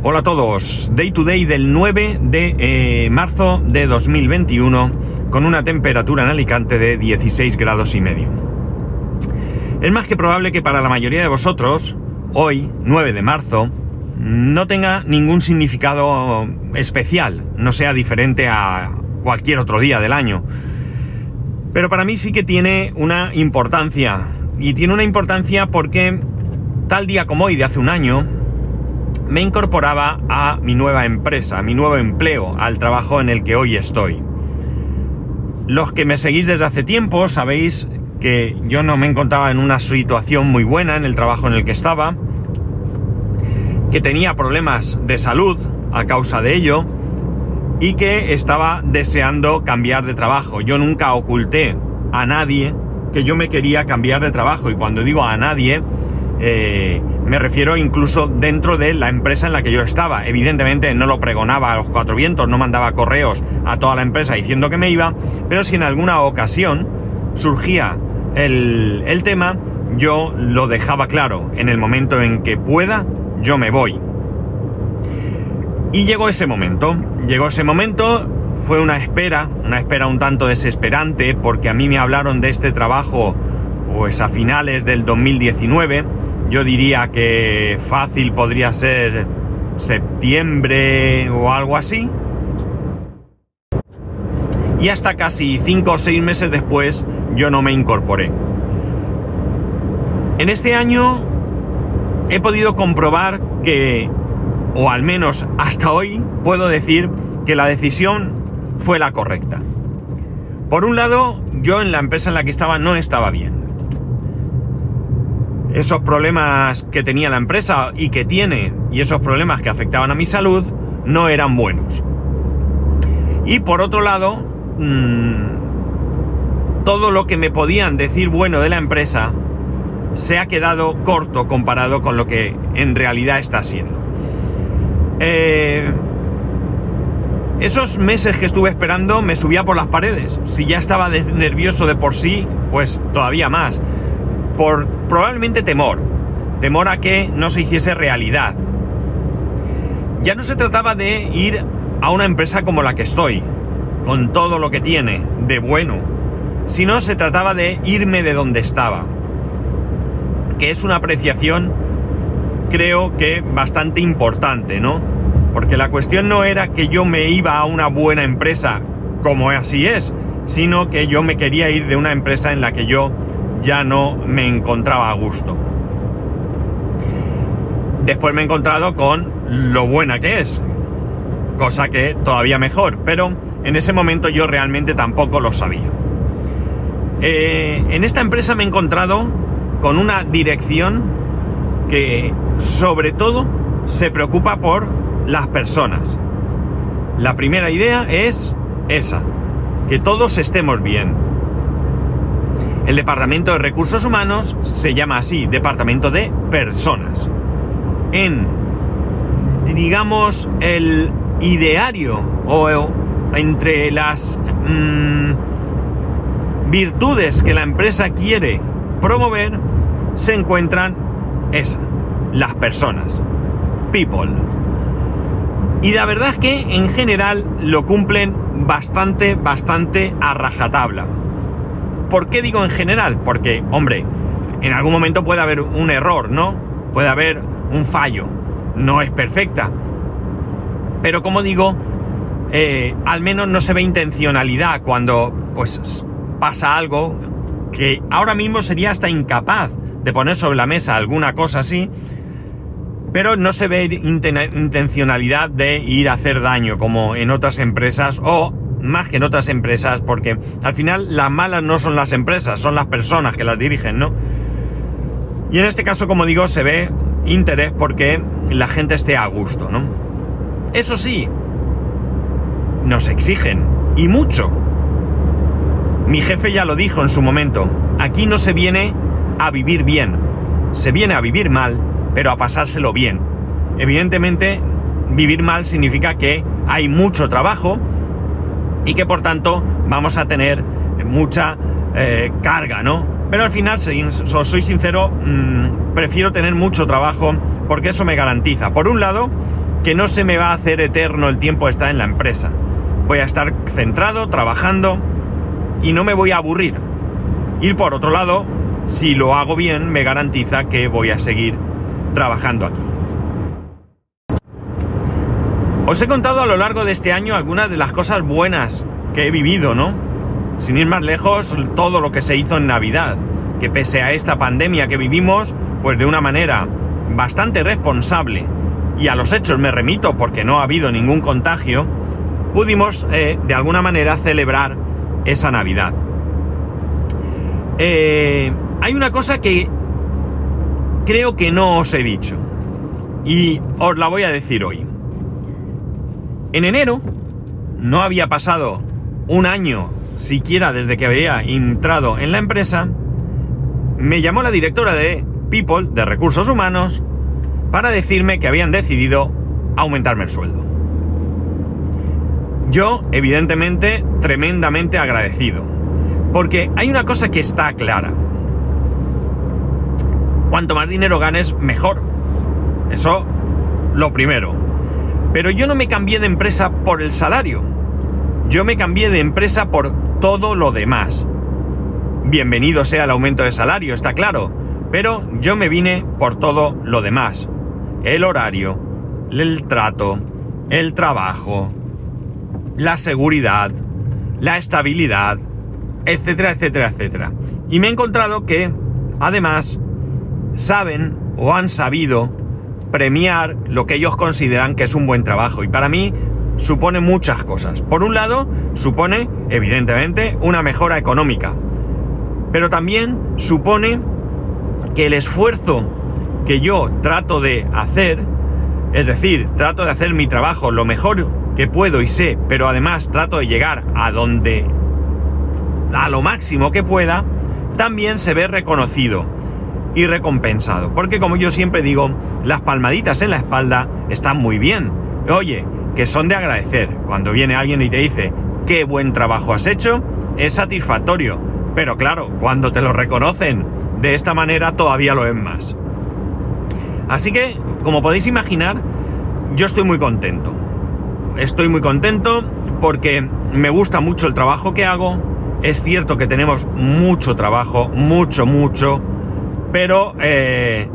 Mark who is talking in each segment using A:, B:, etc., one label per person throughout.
A: Hola a todos, Day to Day del 9 de eh, marzo de 2021 con una temperatura en Alicante de 16 grados y medio. Es más que probable que para la mayoría de vosotros, hoy, 9 de marzo, no tenga ningún significado especial, no sea diferente a cualquier otro día del año. Pero para mí sí que tiene una importancia. Y tiene una importancia porque tal día como hoy de hace un año, me incorporaba a mi nueva empresa, a mi nuevo empleo, al trabajo en el que hoy estoy. Los que me seguís desde hace tiempo sabéis que yo no me encontraba en una situación muy buena en el trabajo en el que estaba, que tenía problemas de salud a causa de ello y que estaba deseando cambiar de trabajo. Yo nunca oculté a nadie que yo me quería cambiar de trabajo y cuando digo a nadie, eh, me refiero incluso dentro de la empresa en la que yo estaba. Evidentemente no lo pregonaba a los cuatro vientos, no mandaba correos a toda la empresa diciendo que me iba, pero si en alguna ocasión surgía el, el tema, yo lo dejaba claro. En el momento en que pueda, yo me voy. Y llegó ese momento, llegó ese momento, fue una espera, una espera un tanto desesperante, porque a mí me hablaron de este trabajo pues a finales del 2019, yo diría que fácil podría ser septiembre o algo así. Y hasta casi 5 o 6 meses después yo no me incorporé. En este año he podido comprobar que o al menos hasta hoy, puedo decir que la decisión fue la correcta. Por un lado, yo en la empresa en la que estaba no estaba bien. Esos problemas que tenía la empresa y que tiene, y esos problemas que afectaban a mi salud, no eran buenos. Y por otro lado, mmm, todo lo que me podían decir bueno de la empresa se ha quedado corto comparado con lo que en realidad está siendo. Eh, esos meses que estuve esperando me subía por las paredes. Si ya estaba nervioso de por sí, pues todavía más. Por probablemente temor. Temor a que no se hiciese realidad. Ya no se trataba de ir a una empresa como la que estoy, con todo lo que tiene de bueno, sino se trataba de irme de donde estaba. Que es una apreciación creo que bastante importante, ¿no? Porque la cuestión no era que yo me iba a una buena empresa, como así es, sino que yo me quería ir de una empresa en la que yo ya no me encontraba a gusto. Después me he encontrado con lo buena que es, cosa que todavía mejor, pero en ese momento yo realmente tampoco lo sabía. Eh, en esta empresa me he encontrado con una dirección que sobre todo se preocupa por las personas. La primera idea es esa, que todos estemos bien. El Departamento de Recursos Humanos se llama así, Departamento de Personas. En, digamos, el ideario o entre las mmm, virtudes que la empresa quiere promover, se encuentran esa, las personas. People. Y la verdad es que en general lo cumplen bastante, bastante a rajatabla. ¿Por qué digo en general? Porque, hombre, en algún momento puede haber un error, ¿no? Puede haber un fallo. No es perfecta. Pero como digo, eh, al menos no se ve intencionalidad cuando pues pasa algo que ahora mismo sería hasta incapaz de poner sobre la mesa alguna cosa así, pero no se ve intencionalidad de ir a hacer daño como en otras empresas o más que en otras empresas porque al final las malas no son las empresas, son las personas que las dirigen, ¿no? Y en este caso, como digo, se ve interés porque la gente esté a gusto, ¿no? Eso sí, nos exigen y mucho. Mi jefe ya lo dijo en su momento, aquí no se viene a vivir bien, se viene a vivir mal pero a pasárselo bien. Evidentemente, vivir mal significa que hay mucho trabajo y que por tanto vamos a tener mucha eh, carga, ¿no? Pero al final, soy sincero, mmm, prefiero tener mucho trabajo porque eso me garantiza, por un lado, que no se me va a hacer eterno el tiempo estar en la empresa. Voy a estar centrado, trabajando y no me voy a aburrir. Y por otro lado, si lo hago bien, me garantiza que voy a seguir trabajando aquí. Os he contado a lo largo de este año algunas de las cosas buenas que he vivido, ¿no? Sin ir más lejos, todo lo que se hizo en Navidad, que pese a esta pandemia que vivimos, pues de una manera bastante responsable, y a los hechos me remito porque no ha habido ningún contagio, pudimos eh, de alguna manera celebrar esa Navidad. Eh, hay una cosa que creo que no os he dicho, y os la voy a decir hoy. En enero no había pasado un año siquiera desde que había entrado en la empresa, me llamó la directora de People, de Recursos Humanos, para decirme que habían decidido aumentarme el sueldo. Yo, evidentemente, tremendamente agradecido, porque hay una cosa que está clara. Cuanto más dinero ganes, mejor. Eso, lo primero. Pero yo no me cambié de empresa por el salario. Yo me cambié de empresa por todo lo demás. Bienvenido sea el aumento de salario, está claro. Pero yo me vine por todo lo demás. El horario, el trato, el trabajo, la seguridad, la estabilidad, etcétera, etcétera, etcétera. Y me he encontrado que, además, saben o han sabido premiar lo que ellos consideran que es un buen trabajo. Y para mí supone muchas cosas. Por un lado, supone, evidentemente, una mejora económica. Pero también supone que el esfuerzo que yo trato de hacer, es decir, trato de hacer mi trabajo lo mejor que puedo y sé, pero además trato de llegar a donde, a lo máximo que pueda, también se ve reconocido y recompensado. Porque como yo siempre digo, las palmaditas en la espalda están muy bien. Oye, que son de agradecer. Cuando viene alguien y te dice, qué buen trabajo has hecho, es satisfactorio. Pero claro, cuando te lo reconocen de esta manera todavía lo es más. Así que, como podéis imaginar, yo estoy muy contento. Estoy muy contento porque me gusta mucho el trabajo que hago. Es cierto que tenemos mucho trabajo, mucho, mucho pero eh,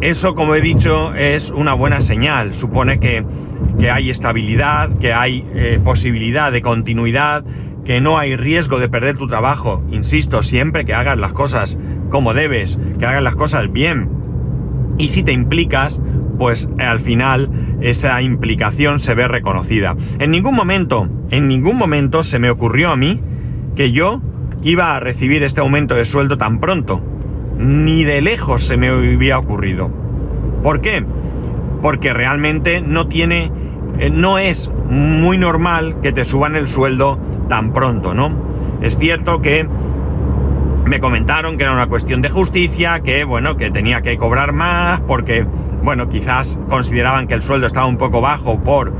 A: eso, como he dicho, es una buena señal. Supone que, hay estabilidad, que hay eh, posibilidad de continuidad, que no hay riesgo de perder tu trabajo. Insisto, siempre que hagas las cosas como debes, que hagas las cosas bien. Y si te implicas, pues al final esa implicación se ve reconocida. En ningún momento, en ningún momento se me ocurrió a mí que yo iba a recibir este aumento de sueldo tan pronto ni de lejos se me había ocurrido. ¿Por qué? Porque realmente no tiene, eh, no es muy normal que te suban el sueldo tan pronto, ¿no? Es cierto que me comentaron que era una cuestión de justicia, que bueno, que tenía que cobrar más, porque, bueno, quizás consideraban que el sueldo estaba un poco bajo por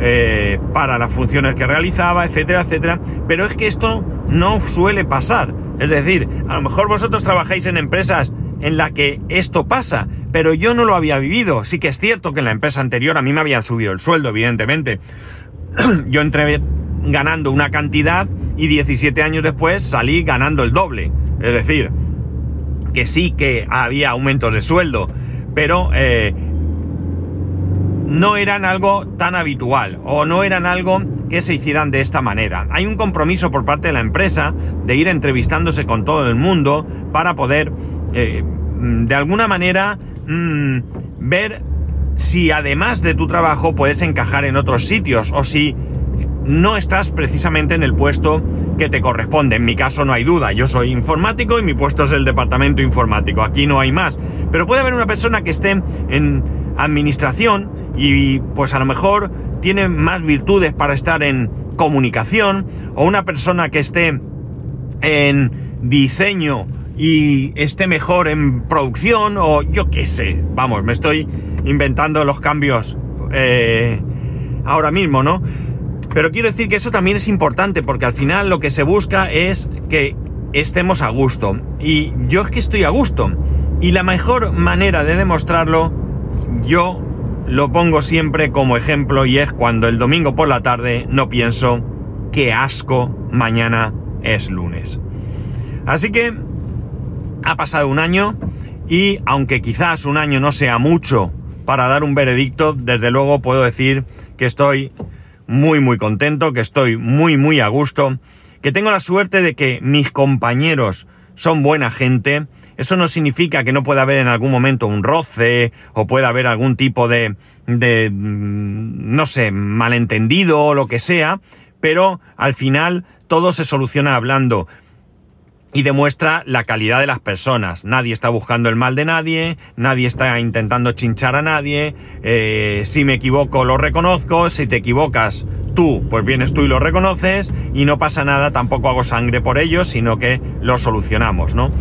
A: eh, para las funciones que realizaba, etcétera, etcétera. Pero es que esto no suele pasar. Es decir, a lo mejor vosotros trabajáis en empresas en la que esto pasa, pero yo no lo había vivido. Sí que es cierto que en la empresa anterior a mí me habían subido el sueldo, evidentemente. yo entré ganando una cantidad y 17 años después salí ganando el doble. Es decir, que sí que había aumentos de sueldo, pero eh, no eran algo tan habitual o no eran algo que se hicieran de esta manera. Hay un compromiso por parte de la empresa de ir entrevistándose con todo el mundo para poder, eh, mm, de alguna manera, mm, ver si además de tu trabajo puedes encajar en otros sitios o si no estás precisamente en el puesto que te corresponde. En mi caso no hay duda, yo soy informático y mi puesto es el departamento informático, aquí no hay más. Pero puede haber una persona que esté en administración y pues a lo mejor tiene más virtudes para estar en comunicación o una persona que esté en diseño y esté mejor en producción o yo qué sé, vamos, me estoy inventando los cambios eh, ahora mismo, ¿no? Pero quiero decir que eso también es importante porque al final lo que se busca es que estemos a gusto. Y yo es que estoy a gusto. Y la mejor manera de demostrarlo, yo lo pongo siempre como ejemplo y es cuando el domingo por la tarde no pienso qué asco mañana es lunes. Así que ha pasado un año y aunque quizás un año no sea mucho para dar un veredicto, desde luego puedo decir que estoy muy muy contento, que estoy muy muy a gusto, que tengo la suerte de que mis compañeros son buena gente. Eso no significa que no pueda haber en algún momento un roce o pueda haber algún tipo de, de mm, no sé, malentendido o lo que sea, pero al final todo se soluciona hablando y demuestra la calidad de las personas. Nadie está buscando el mal de nadie, nadie está intentando chinchar a nadie. Eh, si me equivoco lo reconozco, si te equivocas tú, pues vienes tú y lo reconoces y no pasa nada, tampoco hago sangre por ello, sino que lo solucionamos, ¿no?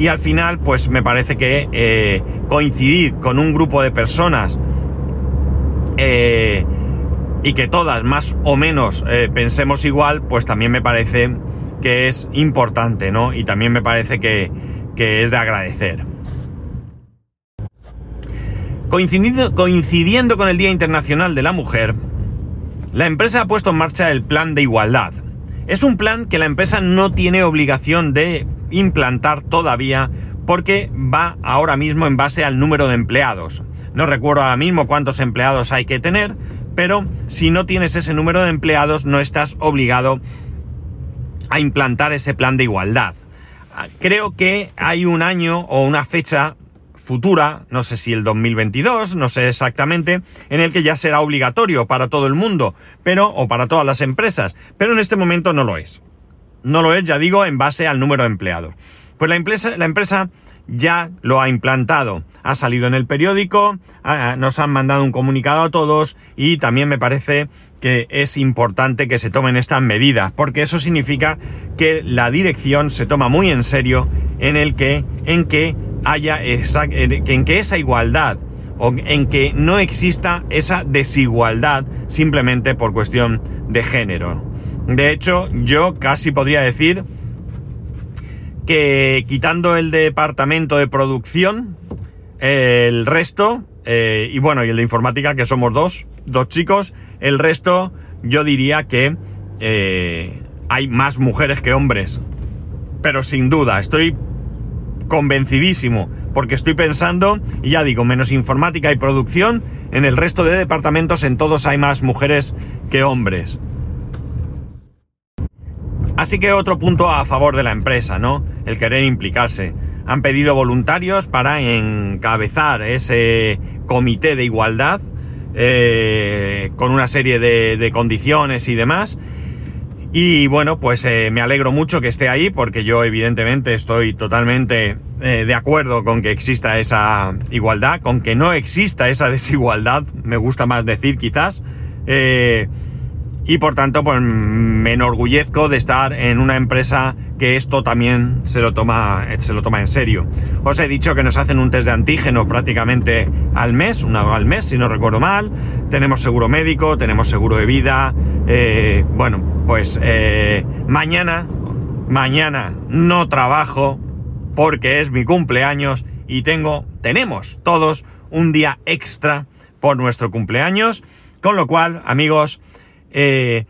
A: Y al final, pues me parece que eh, coincidir con un grupo de personas eh, y que todas más o menos pensemos igual, pues también me parece que es importante, ¿no? Y también me parece que, es de agradecer. Coincidiendo con el Día Internacional de la Mujer, la empresa ha puesto en marcha el plan de igualdad. Es un plan que la empresa no tiene obligación de implantar todavía porque va ahora mismo en base al número de empleados. No recuerdo ahora mismo cuántos empleados hay que tener, pero si no tienes ese número de empleados no estás obligado a implantar ese plan de igualdad. Ah, creo que hay un año o una fecha futura, no sé si el 2022, no sé exactamente, en el que ya será obligatorio para todo el mundo, pero o para todas las empresas, pero en este momento no lo es. No lo es, ya digo, en base al número de empleados. Pues la empresa, la empresa ya lo ha implantado. Ha salido en el periódico, nos han mandado un comunicado a todos y también me parece que es importante que se tomen estas medidas, porque eso significa que la dirección se toma muy en serio en el que, en que haya esa, en que esa igualdad o en que no exista esa desigualdad simplemente por cuestión de género. De hecho, yo casi podría decir que quitando el departamento de producción, el resto, eh, y bueno, y el de informática, que somos dos, dos chicos, el resto yo diría que eh, hay más mujeres que hombres. Pero sin duda, estoy convencidísimo, porque estoy pensando, y ya digo, menos informática y producción, en el resto de departamentos en todos hay más mujeres que hombres. Así que otro punto a favor de la empresa, ¿no? El querer implicarse. Han pedido voluntarios para encabezar ese comité de igualdad eh, con una serie de, condiciones y demás. Y bueno, pues eh, me alegro mucho que esté ahí porque yo evidentemente estoy totalmente eh, de acuerdo con que exista esa igualdad, con que no exista esa desigualdad, me gusta más decir quizás y por tanto pues me enorgullezco de estar en una empresa que esto también se lo toma se lo toma en serio. Os he dicho que nos hacen un test de antígeno prácticamente al mes, una al mes si no recuerdo mal. Tenemos seguro médico, tenemos seguro de vida. Eh, bueno, pues eh, mañana, mañana no trabajo porque es mi cumpleaños y tengo, tenemos todos un día extra por nuestro cumpleaños. Con lo cual, amigos, eh,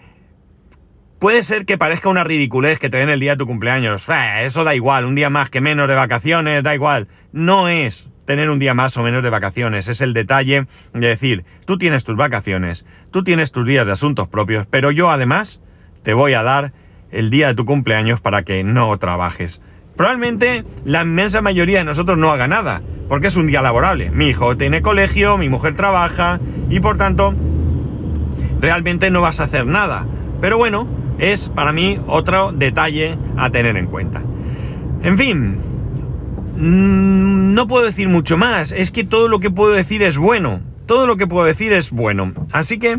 A: puede ser que parezca una ridiculez que te den el día de tu cumpleaños. eso da igual, un día más que menos de vacaciones, da igual. No es tener un día más o menos de vacaciones, es el detalle de decir, tú tienes tus vacaciones, tú tienes tus días de asuntos propios, pero yo además te voy a dar el día de tu cumpleaños para que no trabajes. Probablemente la inmensa mayoría de nosotros no haga nada, porque es un día laborable. Mi hijo tiene colegio, mi mujer trabaja y por tanto realmente no vas a hacer nada. Pero bueno, es para mí otro detalle a tener en cuenta. En fin, mm, no puedo decir mucho más. Es que todo lo que puedo decir es bueno. Todo lo que puedo decir es bueno. Así que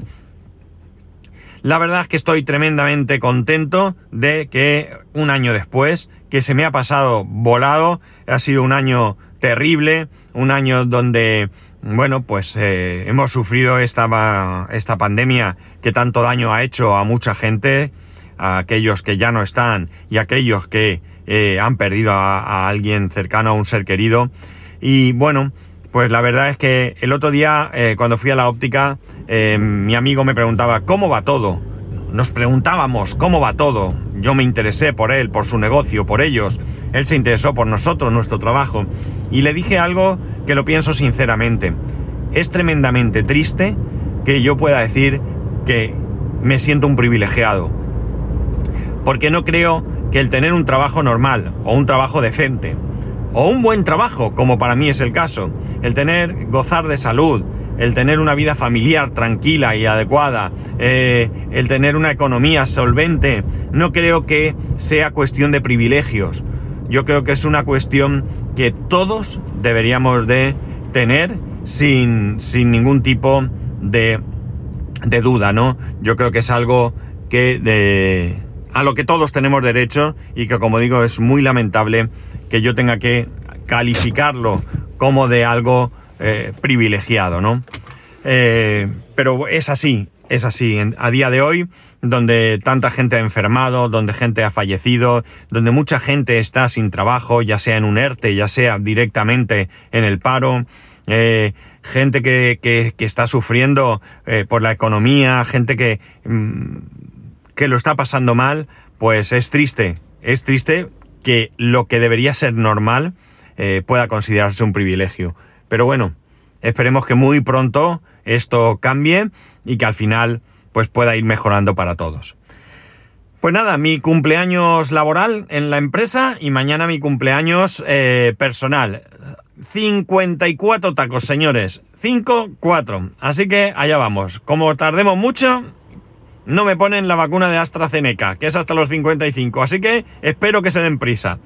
A: la verdad es que estoy tremendamente contento de que un año después, que se me ha pasado volado, ha sido un año terrible, un año donde bueno, pues eh, hemos sufrido esta, esta pandemia que tanto daño ha hecho a mucha gente, a aquellos que ya no están y a aquellos que eh, han perdido a, alguien cercano, a un ser querido. Y bueno, Pues la verdad es que el otro día, eh, cuando fui a la óptica, mi amigo me preguntaba, ¿cómo va todo? Nos preguntábamos, ¿cómo va todo? Yo me interesé por él, por su negocio, por ellos. Él se interesó por nosotros, nuestro trabajo. Y le dije algo que lo pienso sinceramente. Es tremendamente triste que yo pueda decir que me siento un privilegiado. Porque no creo que el tener un trabajo normal o un trabajo decente o un buen trabajo, como para mí es el caso, el tener, gozar de salud, el tener una vida familiar tranquila y adecuada, eh, el tener una economía solvente, no creo que sea cuestión de privilegios. Yo creo que es una cuestión que todos deberíamos de tener sin, sin ningún tipo de, de duda, ¿no? Yo creo que es algo que de, a lo que todos tenemos derecho y que como digo es muy lamentable que yo tenga que calificarlo como de algo eh, privilegiado, ¿no? Eh, pero es así, es así. A día de hoy, donde tanta gente ha enfermado, donde gente ha fallecido, donde mucha gente está sin trabajo, ya sea en un ERTE, ya sea directamente en el paro, eh, gente que, que, está sufriendo por la economía, gente que... Mm, que lo está pasando mal, pues es triste. Es triste que lo que debería ser normal pueda considerarse un privilegio. Pero bueno, esperemos que muy pronto esto cambie y que al final pues pueda ir mejorando para todos. Pues nada, mi cumpleaños laboral en la empresa y mañana mi cumpleaños eh, personal. 54 tacos, señores. 5, 4. Así que allá vamos. Como tardemos mucho, no me ponen la vacuna de AstraZeneca, que es hasta los 55, así que espero que se den prisa.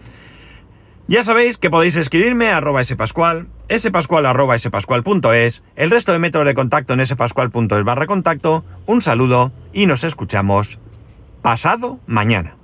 A: Ya sabéis que podéis escribirme a arroba spascual, spascual arroba spascual.es, el resto de métodos de contacto en spascual.es barra contacto, un saludo y nos escuchamos pasado mañana.